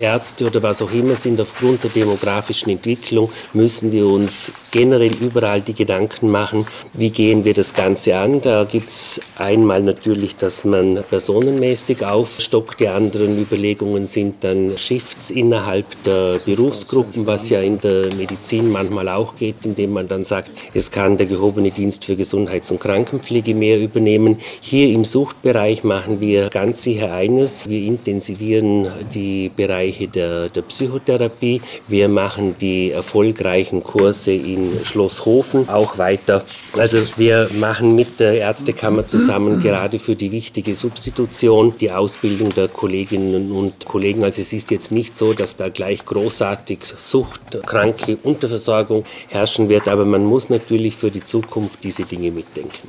Ärzte oder was auch immer sind, aufgrund der demografischen Entwicklung müssen wir uns generell überall die Gedanken machen, wie gehen wir das Ganze an. Da gibt es einmal natürlich, dass man personenmäßig aufstockt. Die anderen Überlegungen sind dann Shifts innerhalb der Berufsgruppen, was ja in der Medizin manchmal auch geht, indem man dann sagt, es kann der gehobene Dienst für Gesundheits- und Krankenpflege mehr übernehmen. Hier im Suchtbereich machen wir ganz sicher eines. Wir intensivieren die Bereiche Bereiche der, der Psychotherapie. Wir machen die erfolgreichen Kurse in Schlosshofen auch weiter. Also wir machen mit der Ärztekammer zusammen gerade für die wichtige Substitution die Ausbildung der Kolleginnen und Kollegen. Also es ist jetzt nicht so, dass da gleich großartig suchtkranke Unterversorgung herrschen wird, aber man muss natürlich für die Zukunft diese Dinge mitdenken.